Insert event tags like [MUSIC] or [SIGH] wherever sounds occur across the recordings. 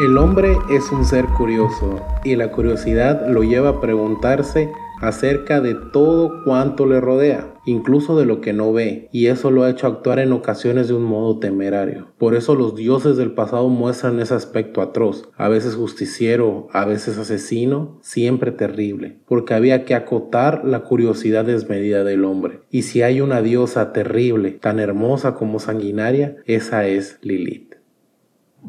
El hombre es un ser curioso y la curiosidad lo lleva a preguntarse acerca de todo cuanto le rodea, incluso de lo que no ve, y eso lo ha hecho actuar en ocasiones de un modo temerario. Por eso los dioses del pasado muestran ese aspecto atroz, a veces justiciero, a veces asesino, siempre terrible, porque había que acotar la curiosidad desmedida del hombre. Y si hay una diosa terrible, tan hermosa como sanguinaria, esa es Lilith.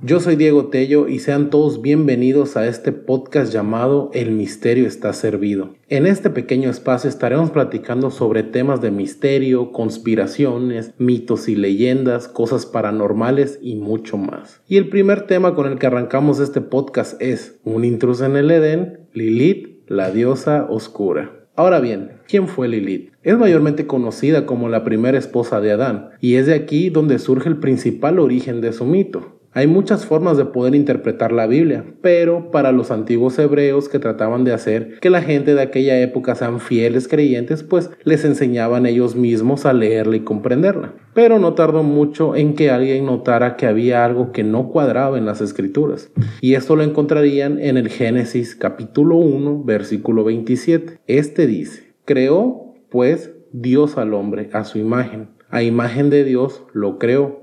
Yo soy Diego Tello y sean todos bienvenidos a este podcast llamado El misterio está servido. En este pequeño espacio estaremos platicando sobre temas de misterio, conspiraciones, mitos y leyendas, cosas paranormales y mucho más. Y el primer tema con el que arrancamos este podcast es Un intruso en el Edén, Lilith, la diosa oscura. Ahora bien, ¿quién fue Lilith? Es mayormente conocida como la primera esposa de Adán, y es de aquí donde surge el principal origen de su mito. Hay muchas formas de poder interpretar la Biblia, pero para los antiguos hebreos que trataban de hacer que la gente de aquella época sean fieles creyentes, pues les enseñaban ellos mismos a leerla y comprenderla. Pero no tardó mucho en que alguien notara que había algo que no cuadraba en las escrituras, y esto lo encontrarían en el Génesis capítulo 1, versículo 27. Este dice, creó pues Dios al hombre a su imagen, a imagen de Dios lo creó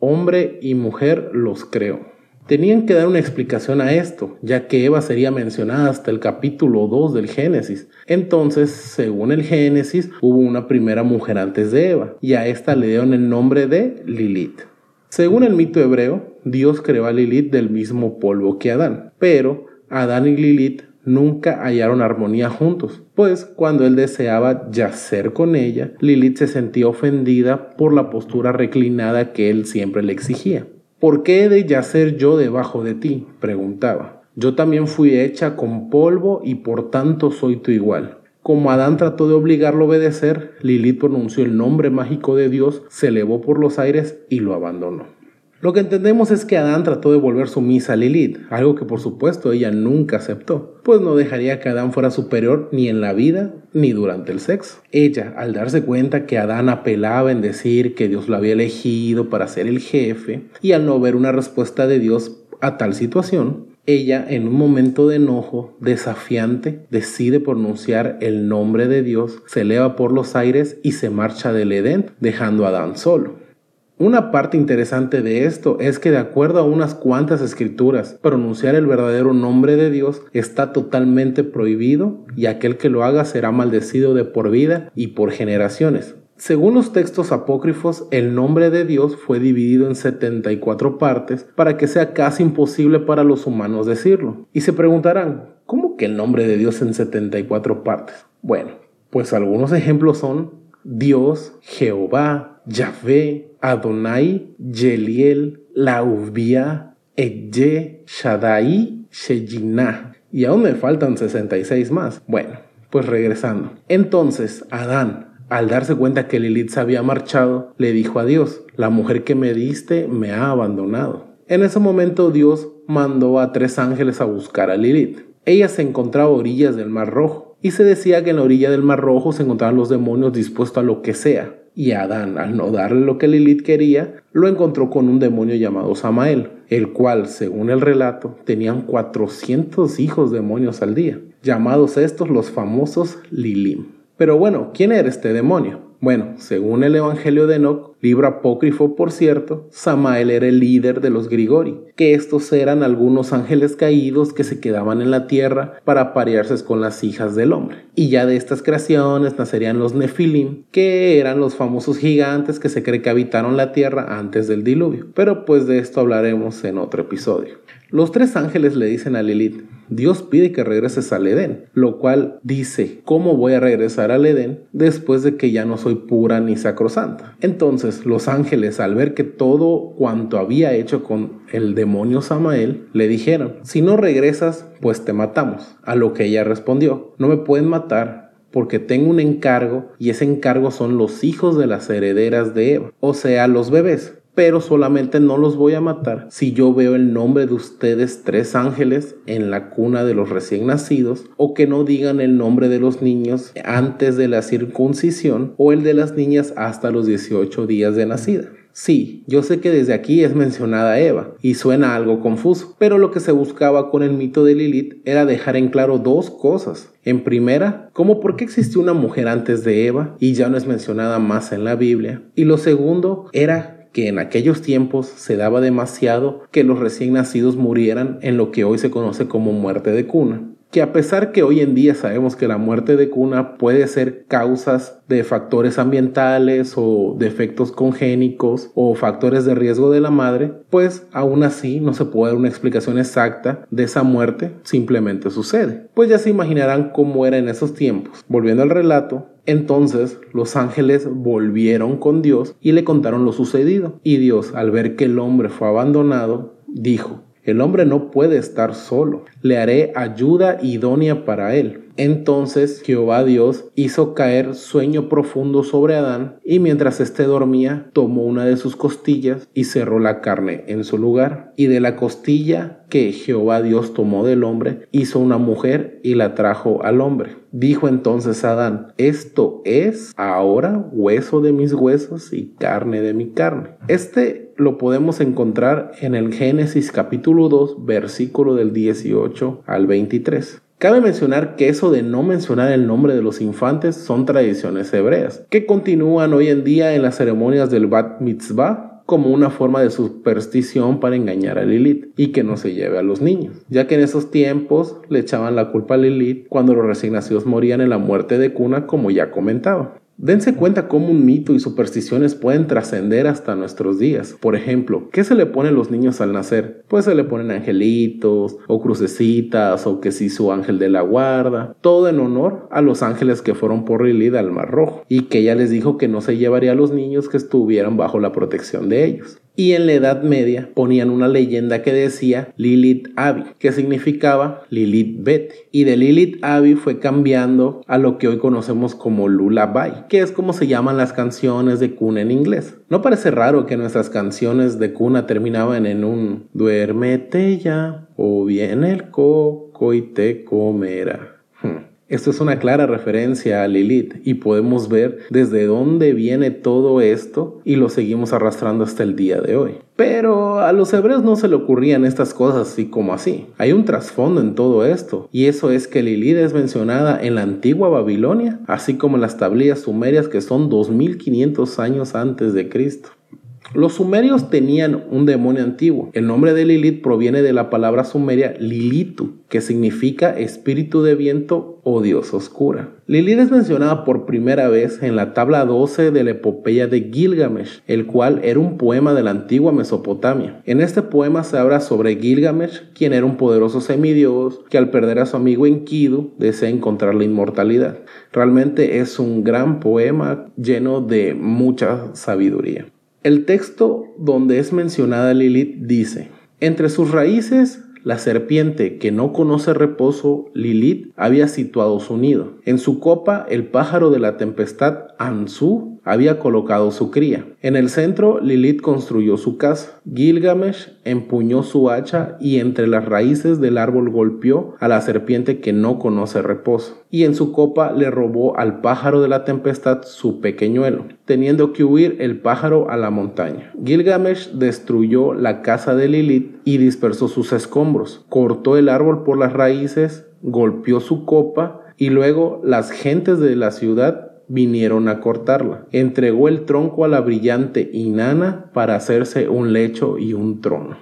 hombre y mujer los creó. Tenían que dar una explicación a esto, ya que Eva sería mencionada hasta el capítulo 2 del Génesis. Entonces, según el Génesis, hubo una primera mujer antes de Eva, y a esta le dieron el nombre de Lilith. Según el mito hebreo, Dios creó a Lilith del mismo polvo que Adán, pero Adán y Lilith nunca hallaron armonía juntos, pues cuando él deseaba yacer con ella, Lilith se sentía ofendida por la postura reclinada que él siempre le exigía. ¿Por qué he de yacer yo debajo de ti? preguntaba. Yo también fui hecha con polvo y por tanto soy tu igual. Como Adán trató de obligarlo a obedecer, Lilith pronunció el nombre mágico de Dios, se elevó por los aires y lo abandonó. Lo que entendemos es que Adán trató de volver sumisa a Lilith, algo que por supuesto ella nunca aceptó, pues no dejaría que Adán fuera superior ni en la vida ni durante el sexo. Ella, al darse cuenta que Adán apelaba en decir que Dios lo había elegido para ser el jefe, y al no ver una respuesta de Dios a tal situación, ella, en un momento de enojo desafiante, decide pronunciar el nombre de Dios, se eleva por los aires y se marcha del Edén, dejando a Adán solo. Una parte interesante de esto es que de acuerdo a unas cuantas escrituras, pronunciar el verdadero nombre de Dios está totalmente prohibido y aquel que lo haga será maldecido de por vida y por generaciones. Según los textos apócrifos, el nombre de Dios fue dividido en 74 partes para que sea casi imposible para los humanos decirlo. Y se preguntarán, ¿cómo que el nombre de Dios en 74 partes? Bueno, pues algunos ejemplos son Dios, Jehová, Yahvé, Adonai, Yeliel, Lauvia, Eye, Shaddai, Shejinah. Y aún me faltan 66 más. Bueno, pues regresando. Entonces, Adán, al darse cuenta que Lilith se había marchado, le dijo a Dios, la mujer que me diste me ha abandonado. En ese momento Dios mandó a tres ángeles a buscar a Lilith. Ella se encontraba a orillas del Mar Rojo y se decía que en la orilla del Mar Rojo se encontraban los demonios dispuestos a lo que sea y Adán, al no darle lo que Lilith quería, lo encontró con un demonio llamado Samael, el cual, según el relato, tenían 400 hijos demonios al día, llamados estos los famosos Lilim. Pero bueno, ¿quién era este demonio? Bueno, según el Evangelio de Enoch, libro apócrifo por cierto, Samael era el líder de los Grigori, que estos eran algunos ángeles caídos que se quedaban en la tierra para aparearse con las hijas del hombre. Y ya de estas creaciones nacerían los Nefilim, que eran los famosos gigantes que se cree que habitaron la tierra antes del diluvio. Pero pues de esto hablaremos en otro episodio. Los tres ángeles le dicen a Lilith, Dios pide que regreses al Edén, lo cual dice, ¿cómo voy a regresar al Edén después de que ya no soy pura ni sacrosanta? Entonces los ángeles, al ver que todo cuanto había hecho con el demonio Samael, le dijeron, si no regresas, pues te matamos. A lo que ella respondió, no me pueden matar porque tengo un encargo y ese encargo son los hijos de las herederas de Eva, o sea, los bebés pero solamente no los voy a matar si yo veo el nombre de ustedes tres ángeles en la cuna de los recién nacidos o que no digan el nombre de los niños antes de la circuncisión o el de las niñas hasta los 18 días de nacida. Sí, yo sé que desde aquí es mencionada Eva y suena algo confuso, pero lo que se buscaba con el mito de Lilith era dejar en claro dos cosas. En primera, como por qué existió una mujer antes de Eva y ya no es mencionada más en la Biblia. Y lo segundo era que en aquellos tiempos se daba demasiado que los recién nacidos murieran en lo que hoy se conoce como muerte de cuna que a pesar que hoy en día sabemos que la muerte de cuna puede ser causas de factores ambientales o defectos congénicos o factores de riesgo de la madre, pues aún así no se puede dar una explicación exacta de esa muerte, simplemente sucede. Pues ya se imaginarán cómo era en esos tiempos. Volviendo al relato, entonces los ángeles volvieron con Dios y le contaron lo sucedido. Y Dios, al ver que el hombre fue abandonado, dijo, el hombre no puede estar solo. Le haré ayuda idónea para él. Entonces Jehová Dios hizo caer sueño profundo sobre Adán, y mientras éste dormía, tomó una de sus costillas y cerró la carne en su lugar. Y de la costilla que Jehová Dios tomó del hombre, hizo una mujer y la trajo al hombre. Dijo entonces Adán, esto es ahora hueso de mis huesos y carne de mi carne. Este lo podemos encontrar en el Génesis capítulo 2, versículo del 18 al 23. Cabe mencionar que eso de no mencionar el nombre de los infantes son tradiciones hebreas, que continúan hoy en día en las ceremonias del Bat Mitzvah como una forma de superstición para engañar a Lilith y que no se lleve a los niños, ya que en esos tiempos le echaban la culpa a Lilith cuando los recién nacidos morían en la muerte de cuna, como ya comentaba. Dense cuenta cómo un mito y supersticiones pueden trascender hasta nuestros días. Por ejemplo, ¿qué se le pone a los niños al nacer? Pues se le ponen angelitos o crucecitas o que si su ángel de la guarda. Todo en honor a los ángeles que fueron por Lilith al Mar Rojo y que ella les dijo que no se llevaría a los niños que estuvieran bajo la protección de ellos y en la Edad Media ponían una leyenda que decía Lilith Abi, que significaba Lilith Bete. Y de Lilith Abi fue cambiando a lo que hoy conocemos como Lullaby, que es como se llaman las canciones de cuna en inglés. ¿No parece raro que nuestras canciones de cuna terminaban en un duérmete ya o viene el coco y te comerá? Hmm. Esto es una clara referencia a Lilith y podemos ver desde dónde viene todo esto y lo seguimos arrastrando hasta el día de hoy. Pero a los hebreos no se le ocurrían estas cosas así como así. Hay un trasfondo en todo esto y eso es que Lilith es mencionada en la antigua Babilonia, así como en las tablillas sumerias que son 2500 años antes de Cristo. Los sumerios tenían un demonio antiguo. El nombre de Lilith proviene de la palabra sumeria Lilitu, que significa espíritu de viento o dios oscura. Lilith es mencionada por primera vez en la tabla 12 de la epopeya de Gilgamesh, el cual era un poema de la antigua Mesopotamia. En este poema se habla sobre Gilgamesh, quien era un poderoso semidios que al perder a su amigo Enkidu desea encontrar la inmortalidad. Realmente es un gran poema lleno de mucha sabiduría. El texto donde es mencionada Lilith dice, entre sus raíces la serpiente que no conoce reposo, Lilith, había situado su nido. En su copa, el pájaro de la tempestad, Ansu, había colocado su cría. En el centro, Lilith construyó su casa. Gilgamesh empuñó su hacha y entre las raíces del árbol golpeó a la serpiente que no conoce reposo. Y en su copa le robó al pájaro de la tempestad su pequeñuelo, teniendo que huir el pájaro a la montaña. Gilgamesh destruyó la casa de Lilith y dispersó sus escombros, cortó el árbol por las raíces, golpeó su copa y luego las gentes de la ciudad vinieron a cortarla. Entregó el tronco a la brillante Inanna para hacerse un lecho y un trono.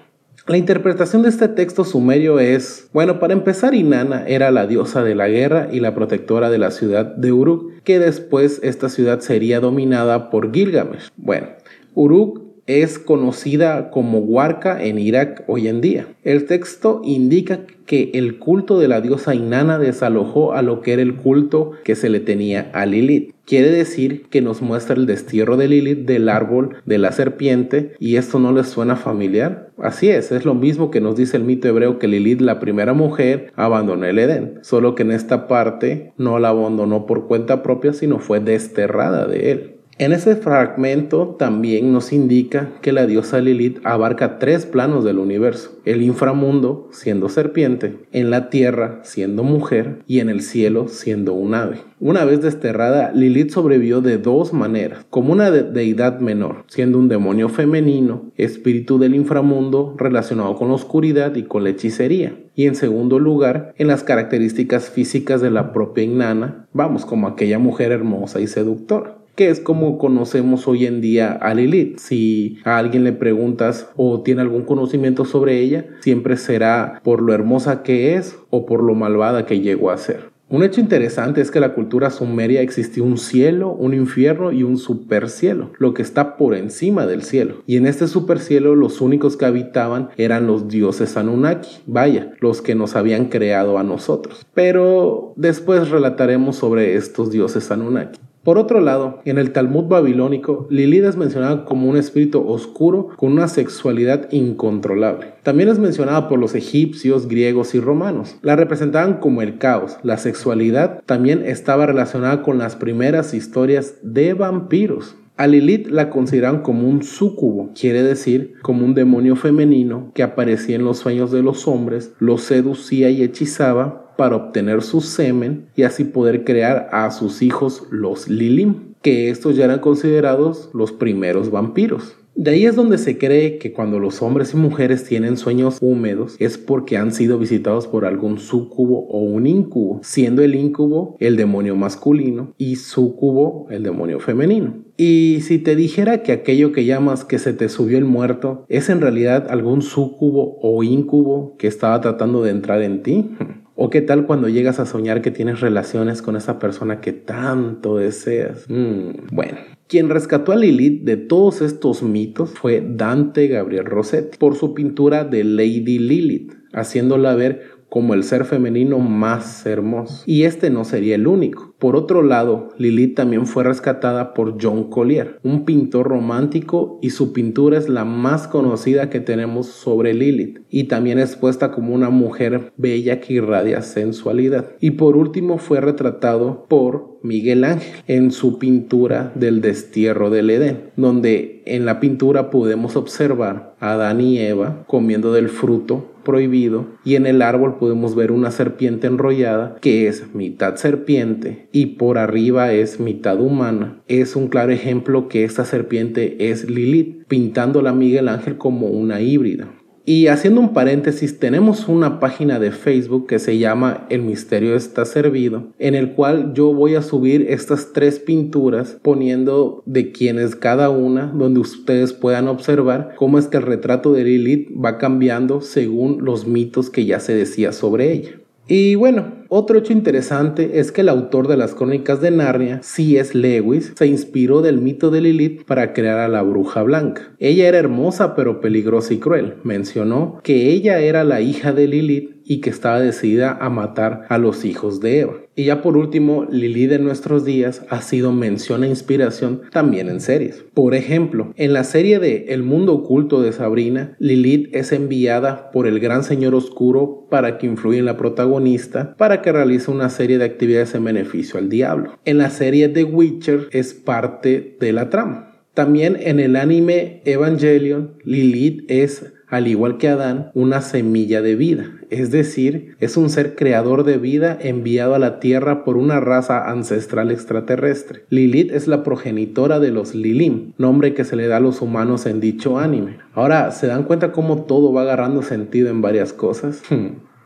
La interpretación de este texto sumerio es, bueno, para empezar, Inanna era la diosa de la guerra y la protectora de la ciudad de Uruk, que después esta ciudad sería dominada por Gilgamesh. Bueno, Uruk es conocida como Huarca en Irak hoy en día. El texto indica que el culto de la diosa Inanna desalojó a lo que era el culto que se le tenía a Lilith. Quiere decir que nos muestra el destierro de Lilith del árbol de la serpiente y esto no les suena familiar. Así es, es lo mismo que nos dice el mito hebreo que Lilith, la primera mujer, abandonó el Edén, solo que en esta parte no la abandonó por cuenta propia, sino fue desterrada de él. En ese fragmento también nos indica que la diosa Lilith abarca tres planos del universo, el inframundo siendo serpiente, en la tierra siendo mujer y en el cielo siendo un ave. Una vez desterrada, Lilith sobrevivió de dos maneras, como una deidad menor, siendo un demonio femenino, espíritu del inframundo relacionado con la oscuridad y con la hechicería, y en segundo lugar, en las características físicas de la propia Inanna, vamos, como aquella mujer hermosa y seductora que es como conocemos hoy en día a Lilith. Si a alguien le preguntas o tiene algún conocimiento sobre ella, siempre será por lo hermosa que es o por lo malvada que llegó a ser. Un hecho interesante es que la cultura sumeria existió un cielo, un infierno y un supercielo, lo que está por encima del cielo. Y en este supercielo los únicos que habitaban eran los dioses Anunnaki, vaya, los que nos habían creado a nosotros. Pero después relataremos sobre estos dioses Anunnaki. Por otro lado, en el Talmud babilónico, Lilith es mencionada como un espíritu oscuro con una sexualidad incontrolable. También es mencionada por los egipcios, griegos y romanos. La representaban como el caos. La sexualidad también estaba relacionada con las primeras historias de vampiros. A Lilith la consideran como un súcubo, quiere decir como un demonio femenino que aparecía en los sueños de los hombres, los seducía y hechizaba para obtener su semen y así poder crear a sus hijos los Lilim, que estos ya eran considerados los primeros vampiros. De ahí es donde se cree que cuando los hombres y mujeres tienen sueños húmedos es porque han sido visitados por algún súcubo o un incubo, siendo el incubo el demonio masculino y súcubo el demonio femenino. Y si te dijera que aquello que llamas que se te subió el muerto es en realidad algún súcubo o incubo que estaba tratando de entrar en ti, [LAUGHS] ¿O qué tal cuando llegas a soñar que tienes relaciones con esa persona que tanto deseas? Mm, bueno, quien rescató a Lilith de todos estos mitos fue Dante Gabriel Rossetti por su pintura de Lady Lilith, haciéndola ver como el ser femenino más hermoso. Y este no sería el único. Por otro lado, Lilith también fue rescatada por John Collier, un pintor romántico y su pintura es la más conocida que tenemos sobre Lilith y también es puesta como una mujer bella que irradia sensualidad. Y por último fue retratado por Miguel Ángel en su pintura del destierro del Edén, donde en la pintura podemos observar a Adán y Eva comiendo del fruto prohibido y en el árbol podemos ver una serpiente enrollada que es mitad serpiente y por arriba es mitad humana. Es un claro ejemplo que esta serpiente es Lilith, pintándola Miguel Ángel como una híbrida. Y haciendo un paréntesis, tenemos una página de Facebook que se llama El Misterio está servido, en el cual yo voy a subir estas tres pinturas poniendo de quién es cada una, donde ustedes puedan observar cómo es que el retrato de Lilith va cambiando según los mitos que ya se decía sobre ella. Y bueno, otro hecho interesante es que el autor de las crónicas de Narnia, C.S. Lewis, se inspiró del mito de Lilith para crear a la bruja blanca. Ella era hermosa pero peligrosa y cruel. Mencionó que ella era la hija de Lilith y que estaba decidida a matar a los hijos de Eva. Y ya por último, Lilith de nuestros días ha sido mención e inspiración también en series. Por ejemplo, en la serie de El mundo oculto de Sabrina, Lilith es enviada por el gran señor oscuro para que influya en la protagonista para que realice una serie de actividades en beneficio al diablo. En la serie The Witcher es parte de la trama. También en el anime Evangelion, Lilith es al igual que Adán, una semilla de vida, es decir, es un ser creador de vida enviado a la Tierra por una raza ancestral extraterrestre. Lilith es la progenitora de los Lilim, nombre que se le da a los humanos en dicho anime. Ahora, ¿se dan cuenta cómo todo va agarrando sentido en varias cosas? [LAUGHS]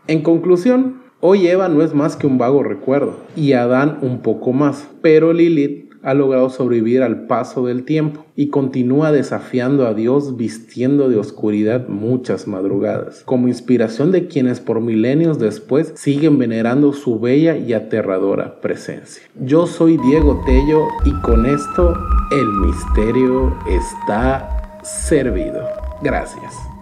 En conclusión, hoy Eva no es más que un vago recuerdo, y Adán un poco más, pero Lilith ha logrado sobrevivir al paso del tiempo y continúa desafiando a Dios vistiendo de oscuridad muchas madrugadas, como inspiración de quienes por milenios después siguen venerando su bella y aterradora presencia. Yo soy Diego Tello y con esto el misterio está servido. Gracias.